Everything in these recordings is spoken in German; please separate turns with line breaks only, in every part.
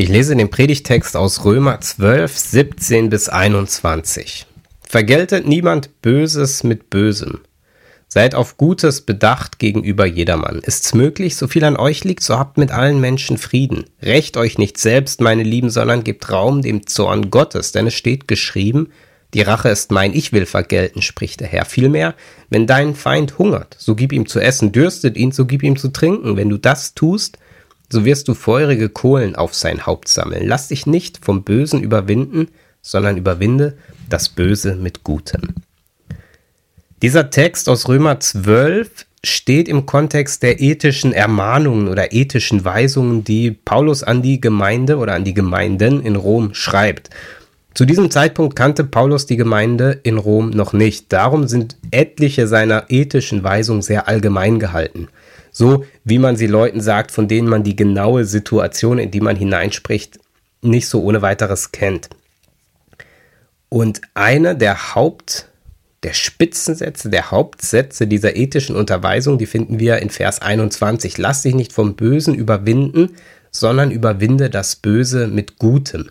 Ich lese den Predigtext aus Römer 12, 17 bis 21. Vergeltet niemand Böses mit Bösem. Seid auf Gutes bedacht gegenüber jedermann. Ist's möglich, so viel an euch liegt, so habt mit allen Menschen Frieden. Rächt euch nicht selbst, meine Lieben, sondern gebt Raum dem Zorn Gottes, denn es steht geschrieben, die Rache ist mein, ich will vergelten, spricht der Herr. Vielmehr, wenn dein Feind hungert, so gib ihm zu essen, dürstet ihn, so gib ihm zu trinken. Wenn du das tust, so wirst du feurige Kohlen auf sein Haupt sammeln. Lass dich nicht vom Bösen überwinden, sondern überwinde das Böse mit Gutem. Dieser Text aus Römer 12 steht im Kontext der ethischen Ermahnungen oder ethischen Weisungen, die Paulus an die Gemeinde oder an die Gemeinden in Rom schreibt. Zu diesem Zeitpunkt kannte Paulus die Gemeinde in Rom noch nicht. Darum sind etliche seiner ethischen Weisungen sehr allgemein gehalten. So wie man sie Leuten sagt, von denen man die genaue Situation, in die man hineinspricht, nicht so ohne weiteres kennt. Und eine der Haupt der Spitzensätze, der Hauptsätze dieser ethischen Unterweisung, die finden wir in Vers 21. Lass dich nicht vom Bösen überwinden, sondern überwinde das Böse mit Gutem.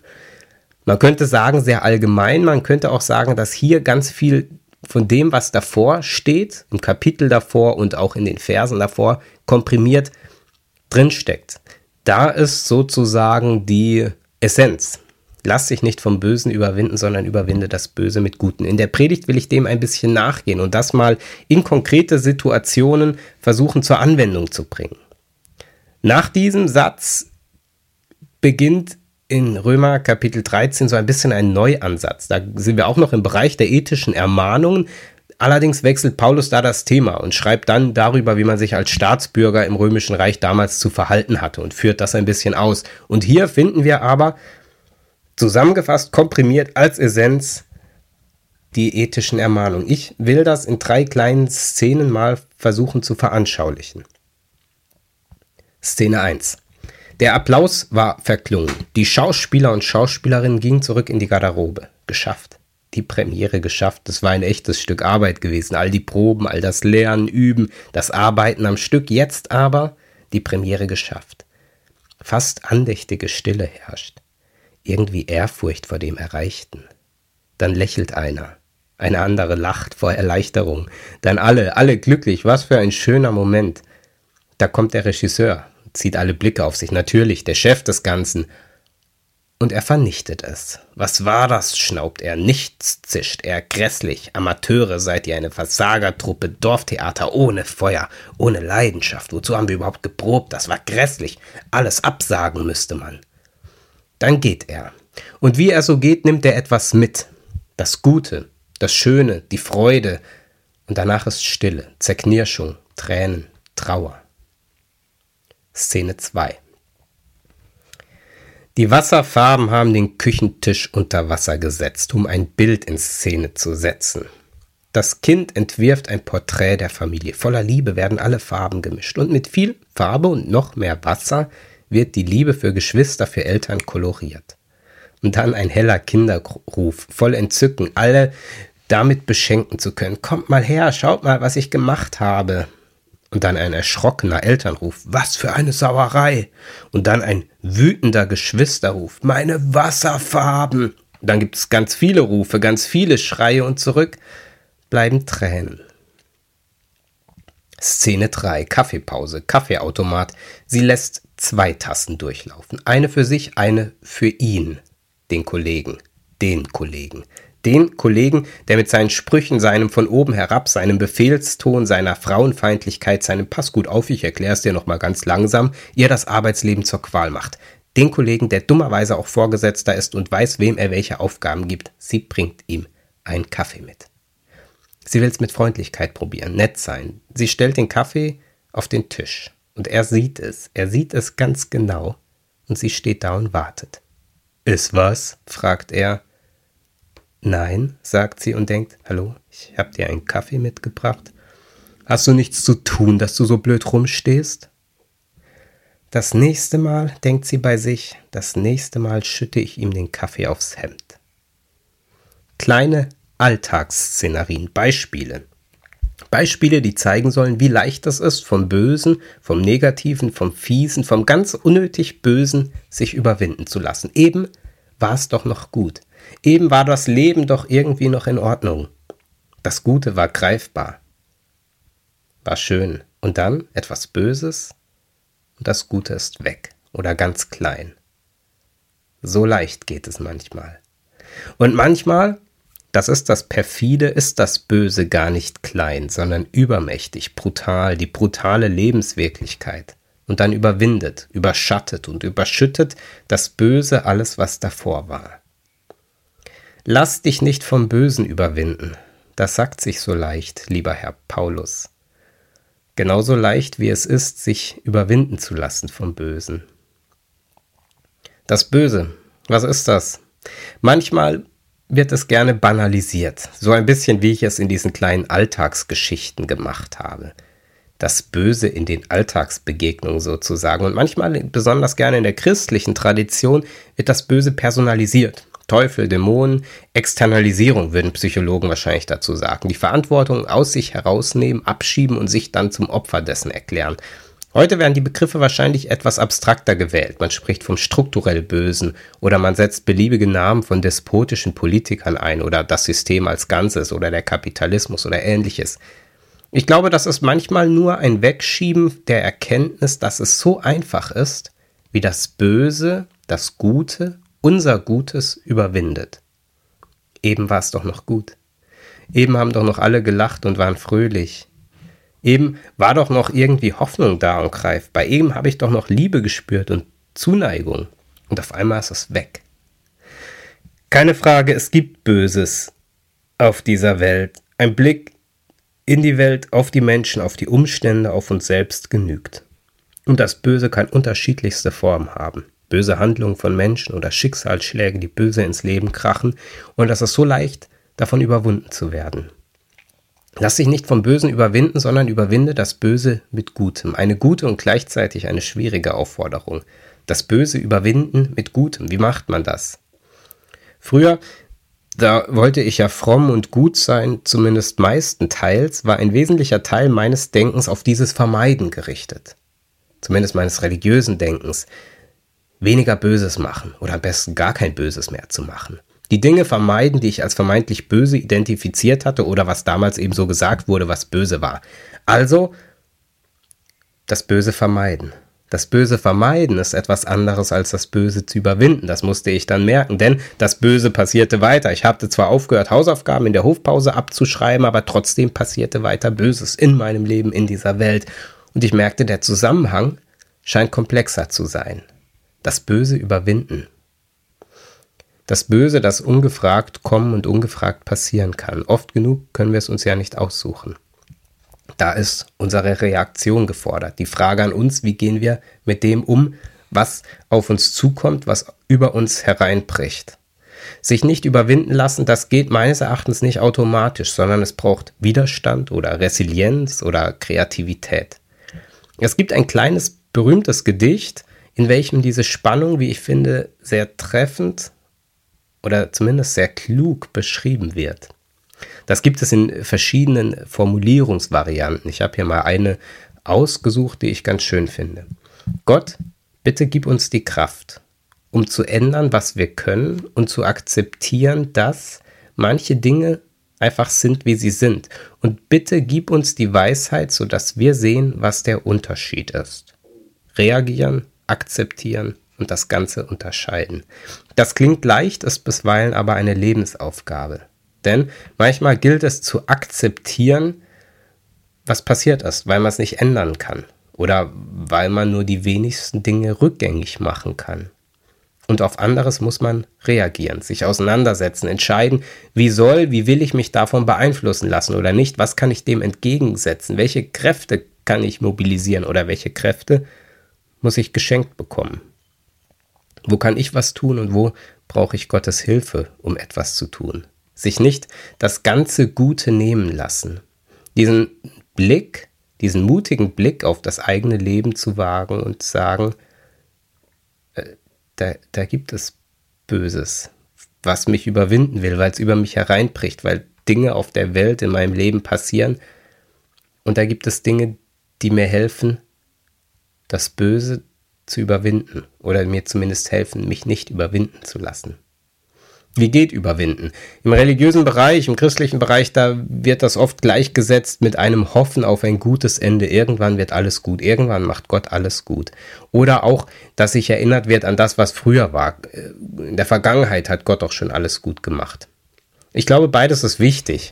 Man könnte sagen, sehr allgemein, man könnte auch sagen, dass hier ganz viel von dem, was davor steht, im Kapitel davor und auch in den Versen davor, komprimiert drinsteckt. Da ist sozusagen die Essenz. Lass dich nicht vom Bösen überwinden, sondern überwinde das Böse mit Guten. In der Predigt will ich dem ein bisschen nachgehen und das mal in konkrete Situationen versuchen zur Anwendung zu bringen. Nach diesem Satz beginnt in Römer Kapitel 13 so ein bisschen ein Neuansatz. Da sind wir auch noch im Bereich der ethischen Ermahnungen. Allerdings wechselt Paulus da das Thema und schreibt dann darüber, wie man sich als Staatsbürger im Römischen Reich damals zu verhalten hatte und führt das ein bisschen aus. Und hier finden wir aber Zusammengefasst, komprimiert als Essenz die ethischen Ermahnungen. Ich will das in drei kleinen Szenen mal versuchen zu veranschaulichen. Szene 1. Der Applaus war verklungen. Die Schauspieler und Schauspielerinnen gingen zurück in die Garderobe. Geschafft. Die Premiere geschafft. Das war ein echtes Stück Arbeit gewesen. All die Proben, all das Lernen, Üben, das Arbeiten am Stück. Jetzt aber die Premiere geschafft. Fast andächtige Stille herrscht irgendwie Ehrfurcht vor dem Erreichten. Dann lächelt einer, eine andere lacht vor Erleichterung, dann alle, alle glücklich, was für ein schöner Moment. Da kommt der Regisseur, zieht alle Blicke auf sich, natürlich, der Chef des Ganzen. Und er vernichtet es. Was war das? schnaubt er. Nichts zischt er. Grässlich. Amateure seid ihr eine Versagertruppe. Dorftheater ohne Feuer, ohne Leidenschaft. Wozu haben wir überhaupt geprobt? Das war grässlich. Alles absagen müsste man. Dann geht er. Und wie er so geht, nimmt er etwas mit. Das Gute, das Schöne, die Freude. Und danach ist Stille, Zerknirschung, Tränen, Trauer. Szene 2 Die Wasserfarben haben den Küchentisch unter Wasser gesetzt, um ein Bild in Szene zu setzen. Das Kind entwirft ein Porträt der Familie. Voller Liebe werden alle Farben gemischt und mit viel Farbe und noch mehr Wasser wird die Liebe für Geschwister, für Eltern koloriert. Und dann ein heller Kinderruf, voll Entzücken, alle damit beschenken zu können. Kommt mal her, schaut mal, was ich gemacht habe. Und dann ein erschrockener Elternruf, was für eine Sauerei. Und dann ein wütender Geschwisterruf, meine Wasserfarben. Dann gibt es ganz viele Rufe, ganz viele Schreie und zurück bleiben Tränen. Szene 3, Kaffeepause, Kaffeeautomat. Sie lässt zwei Tassen durchlaufen. Eine für sich, eine für ihn, den Kollegen, den Kollegen. Den Kollegen, der mit seinen Sprüchen, seinem von oben herab, seinem Befehlston, seiner Frauenfeindlichkeit, seinem Pass gut auf, ich erkläre es dir nochmal ganz langsam, ihr das Arbeitsleben zur Qual macht. Den Kollegen, der dummerweise auch Vorgesetzter ist und weiß, wem er welche Aufgaben gibt. Sie bringt ihm einen Kaffee mit. Sie will es mit Freundlichkeit probieren, nett sein. Sie stellt den Kaffee auf den Tisch. Und er sieht es, er sieht es ganz genau, und sie steht da und wartet. Ist was? fragt er. Nein, sagt sie und denkt, hallo, ich hab dir einen Kaffee mitgebracht. Hast du nichts zu tun, dass du so blöd rumstehst? Das nächste Mal, denkt sie bei sich, das nächste Mal schütte ich ihm den Kaffee aufs Hemd. Kleine Alltagsszenarien, Beispiele. Beispiele, die zeigen sollen, wie leicht es ist, vom Bösen, vom Negativen, vom Fiesen, vom ganz unnötig Bösen sich überwinden zu lassen. Eben war es doch noch gut. Eben war das Leben doch irgendwie noch in Ordnung. Das Gute war greifbar. War schön. Und dann etwas Böses und das Gute ist weg oder ganz klein. So leicht geht es manchmal. Und manchmal das ist das perfide, ist das Böse gar nicht klein, sondern übermächtig, brutal, die brutale Lebenswirklichkeit. Und dann überwindet, überschattet und überschüttet das Böse alles, was davor war. Lass dich nicht vom Bösen überwinden. Das sagt sich so leicht, lieber Herr Paulus. Genauso leicht wie es ist, sich überwinden zu lassen vom Bösen. Das Böse, was ist das? Manchmal wird es gerne banalisiert, so ein bisschen wie ich es in diesen kleinen Alltagsgeschichten gemacht habe. Das Böse in den Alltagsbegegnungen sozusagen. Und manchmal, besonders gerne in der christlichen Tradition, wird das Böse personalisiert. Teufel, Dämonen, Externalisierung würden Psychologen wahrscheinlich dazu sagen. Die Verantwortung aus sich herausnehmen, abschieben und sich dann zum Opfer dessen erklären. Heute werden die Begriffe wahrscheinlich etwas abstrakter gewählt. Man spricht vom strukturell Bösen oder man setzt beliebige Namen von despotischen Politikern ein oder das System als Ganzes oder der Kapitalismus oder ähnliches. Ich glaube, das ist manchmal nur ein Wegschieben der Erkenntnis, dass es so einfach ist, wie das Böse, das Gute, unser Gutes überwindet. Eben war es doch noch gut. Eben haben doch noch alle gelacht und waren fröhlich. Eben war doch noch irgendwie Hoffnung da und greifbar. Eben habe ich doch noch Liebe gespürt und Zuneigung. Und auf einmal ist es weg. Keine Frage, es gibt Böses auf dieser Welt. Ein Blick in die Welt, auf die Menschen, auf die Umstände, auf uns selbst genügt. Und das Böse kann unterschiedlichste Formen haben. Böse Handlungen von Menschen oder Schicksalsschläge, die böse ins Leben krachen. Und das ist so leicht, davon überwunden zu werden. Lass dich nicht vom Bösen überwinden, sondern überwinde das Böse mit Gutem. Eine gute und gleichzeitig eine schwierige Aufforderung. Das Böse überwinden mit Gutem. Wie macht man das? Früher, da wollte ich ja fromm und gut sein, zumindest meistenteils, war ein wesentlicher Teil meines Denkens auf dieses Vermeiden gerichtet. Zumindest meines religiösen Denkens. Weniger Böses machen oder am besten gar kein Böses mehr zu machen die Dinge vermeiden, die ich als vermeintlich böse identifiziert hatte oder was damals eben so gesagt wurde, was böse war. Also das Böse vermeiden. Das Böse vermeiden ist etwas anderes als das Böse zu überwinden. Das musste ich dann merken, denn das Böse passierte weiter. Ich hatte zwar aufgehört, Hausaufgaben in der Hofpause abzuschreiben, aber trotzdem passierte weiter Böses in meinem Leben, in dieser Welt. Und ich merkte, der Zusammenhang scheint komplexer zu sein. Das Böse überwinden. Das Böse, das ungefragt kommen und ungefragt passieren kann. Oft genug können wir es uns ja nicht aussuchen. Da ist unsere Reaktion gefordert. Die Frage an uns, wie gehen wir mit dem um, was auf uns zukommt, was über uns hereinbricht. Sich nicht überwinden lassen, das geht meines Erachtens nicht automatisch, sondern es braucht Widerstand oder Resilienz oder Kreativität. Es gibt ein kleines berühmtes Gedicht, in welchem diese Spannung, wie ich finde, sehr treffend oder zumindest sehr klug beschrieben wird. Das gibt es in verschiedenen Formulierungsvarianten. Ich habe hier mal eine ausgesucht, die ich ganz schön finde. Gott, bitte gib uns die Kraft, um zu ändern, was wir können und zu akzeptieren, dass manche Dinge einfach sind, wie sie sind. Und bitte gib uns die Weisheit, sodass wir sehen, was der Unterschied ist. Reagieren, akzeptieren und das Ganze unterscheiden. Das klingt leicht, ist bisweilen aber eine Lebensaufgabe. Denn manchmal gilt es zu akzeptieren, was passiert ist, weil man es nicht ändern kann oder weil man nur die wenigsten Dinge rückgängig machen kann. Und auf anderes muss man reagieren, sich auseinandersetzen, entscheiden, wie soll, wie will ich mich davon beeinflussen lassen oder nicht, was kann ich dem entgegensetzen, welche Kräfte kann ich mobilisieren oder welche Kräfte muss ich geschenkt bekommen. Wo kann ich was tun und wo brauche ich Gottes Hilfe, um etwas zu tun? Sich nicht das ganze Gute nehmen lassen. Diesen Blick, diesen mutigen Blick auf das eigene Leben zu wagen und sagen, äh, da, da gibt es Böses, was mich überwinden will, weil es über mich hereinbricht, weil Dinge auf der Welt in meinem Leben passieren, Und da gibt es Dinge, die mir helfen, das Böse zu überwinden oder mir zumindest helfen, mich nicht überwinden zu lassen. Wie geht überwinden? Im religiösen Bereich, im christlichen Bereich, da wird das oft gleichgesetzt mit einem Hoffen auf ein gutes Ende. Irgendwann wird alles gut. Irgendwann macht Gott alles gut. Oder auch, dass sich erinnert wird an das, was früher war. In der Vergangenheit hat Gott auch schon alles gut gemacht. Ich glaube, beides ist wichtig.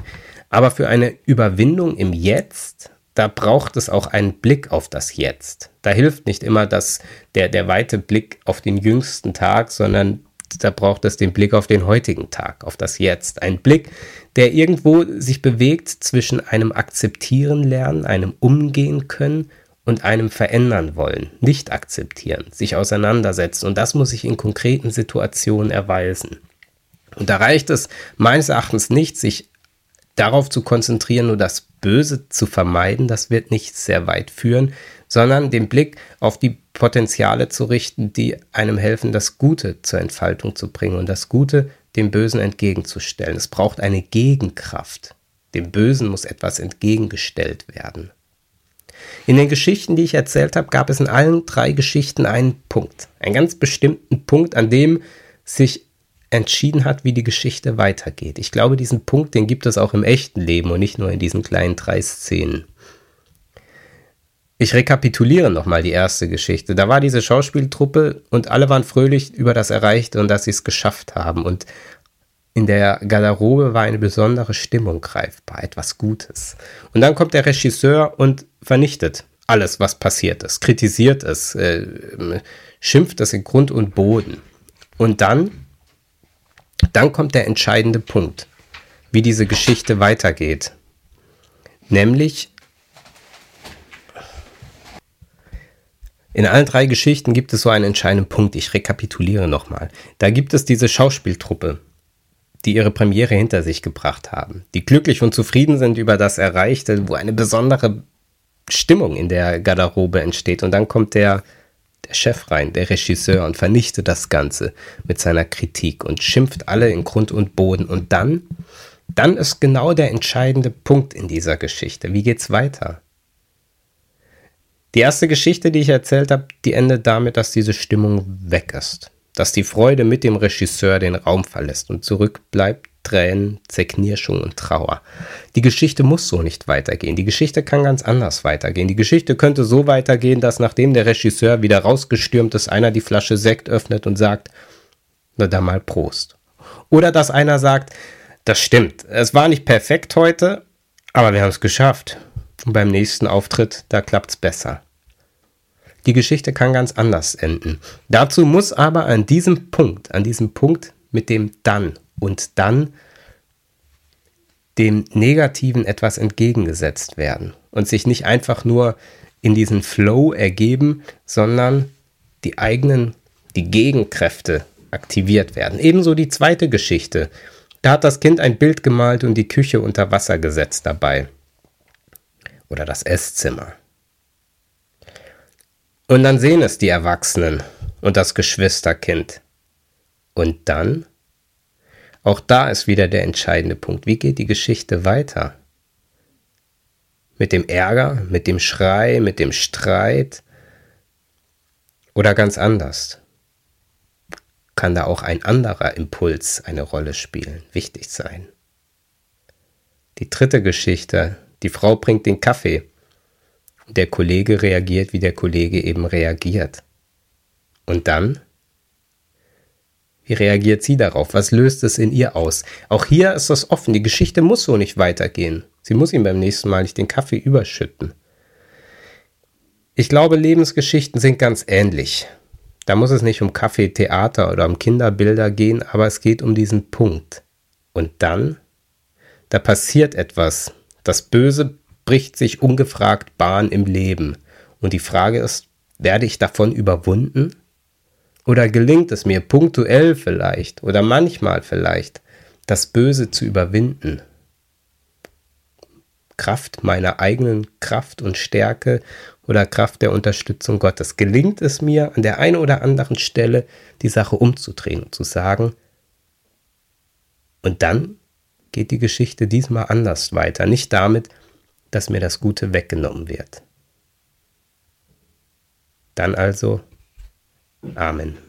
Aber für eine Überwindung im Jetzt, da braucht es auch einen Blick auf das Jetzt. Da hilft nicht immer das, der, der weite Blick auf den jüngsten Tag, sondern da braucht es den Blick auf den heutigen Tag, auf das Jetzt. Ein Blick, der irgendwo sich bewegt zwischen einem Akzeptieren lernen, einem Umgehen können und einem verändern wollen, nicht akzeptieren, sich auseinandersetzen. Und das muss sich in konkreten Situationen erweisen. Und da reicht es meines Erachtens nicht, sich darauf zu konzentrieren, nur das Böse zu vermeiden. Das wird nicht sehr weit führen, sondern den Blick auf die Potenziale zu richten, die einem helfen, das Gute zur Entfaltung zu bringen und das Gute dem Bösen entgegenzustellen. Es braucht eine Gegenkraft. Dem Bösen muss etwas entgegengestellt werden. In den Geschichten, die ich erzählt habe, gab es in allen drei Geschichten einen Punkt, einen ganz bestimmten Punkt, an dem sich entschieden hat, wie die Geschichte weitergeht. Ich glaube, diesen Punkt, den gibt es auch im echten Leben und nicht nur in diesen kleinen drei Szenen. Ich rekapituliere nochmal die erste Geschichte. Da war diese Schauspieltruppe und alle waren fröhlich über das Erreichte und dass sie es geschafft haben. Und in der Garderobe war eine besondere Stimmung greifbar, etwas Gutes. Und dann kommt der Regisseur und vernichtet alles, was passiert ist, kritisiert es, äh, schimpft es in Grund und Boden. Und dann, dann kommt der entscheidende Punkt, wie diese Geschichte weitergeht. Nämlich In allen drei Geschichten gibt es so einen entscheidenden Punkt. Ich rekapituliere nochmal. Da gibt es diese Schauspieltruppe, die ihre Premiere hinter sich gebracht haben, die glücklich und zufrieden sind über das Erreichte, wo eine besondere Stimmung in der Garderobe entsteht. Und dann kommt der, der Chef rein, der Regisseur, und vernichtet das Ganze mit seiner Kritik und schimpft alle in Grund und Boden. Und dann, dann ist genau der entscheidende Punkt in dieser Geschichte. Wie geht's weiter? Die erste Geschichte, die ich erzählt habe, die endet damit, dass diese Stimmung weg ist. Dass die Freude mit dem Regisseur den Raum verlässt und zurückbleibt Tränen, Zerknirschung und Trauer. Die Geschichte muss so nicht weitergehen. Die Geschichte kann ganz anders weitergehen. Die Geschichte könnte so weitergehen, dass nachdem der Regisseur wieder rausgestürmt ist, einer die Flasche Sekt öffnet und sagt, na dann mal Prost. Oder dass einer sagt, das stimmt, es war nicht perfekt heute, aber wir haben es geschafft. Und beim nächsten Auftritt, da klappt es besser. Die Geschichte kann ganz anders enden. Dazu muss aber an diesem Punkt, an diesem Punkt mit dem dann und dann dem Negativen etwas entgegengesetzt werden und sich nicht einfach nur in diesen Flow ergeben, sondern die eigenen, die Gegenkräfte aktiviert werden. Ebenso die zweite Geschichte. Da hat das Kind ein Bild gemalt und die Küche unter Wasser gesetzt dabei. Oder das Esszimmer. Und dann sehen es die Erwachsenen und das Geschwisterkind. Und dann? Auch da ist wieder der entscheidende Punkt. Wie geht die Geschichte weiter? Mit dem Ärger, mit dem Schrei, mit dem Streit oder ganz anders? Kann da auch ein anderer Impuls eine Rolle spielen, wichtig sein? Die dritte Geschichte, die Frau bringt den Kaffee der Kollege reagiert, wie der Kollege eben reagiert. Und dann? Wie reagiert sie darauf? Was löst es in ihr aus? Auch hier ist das offen. Die Geschichte muss so nicht weitergehen. Sie muss ihm beim nächsten Mal nicht den Kaffee überschütten. Ich glaube, Lebensgeschichten sind ganz ähnlich. Da muss es nicht um Kaffee, Theater oder um Kinderbilder gehen, aber es geht um diesen Punkt. Und dann? Da passiert etwas. Das Böse bricht sich ungefragt Bahn im Leben. Und die Frage ist, werde ich davon überwunden? Oder gelingt es mir punktuell vielleicht oder manchmal vielleicht, das Böse zu überwinden? Kraft meiner eigenen Kraft und Stärke oder Kraft der Unterstützung Gottes. Gelingt es mir an der einen oder anderen Stelle die Sache umzudrehen und zu sagen, und dann geht die Geschichte diesmal anders weiter. Nicht damit, dass mir das Gute weggenommen wird. Dann also Amen.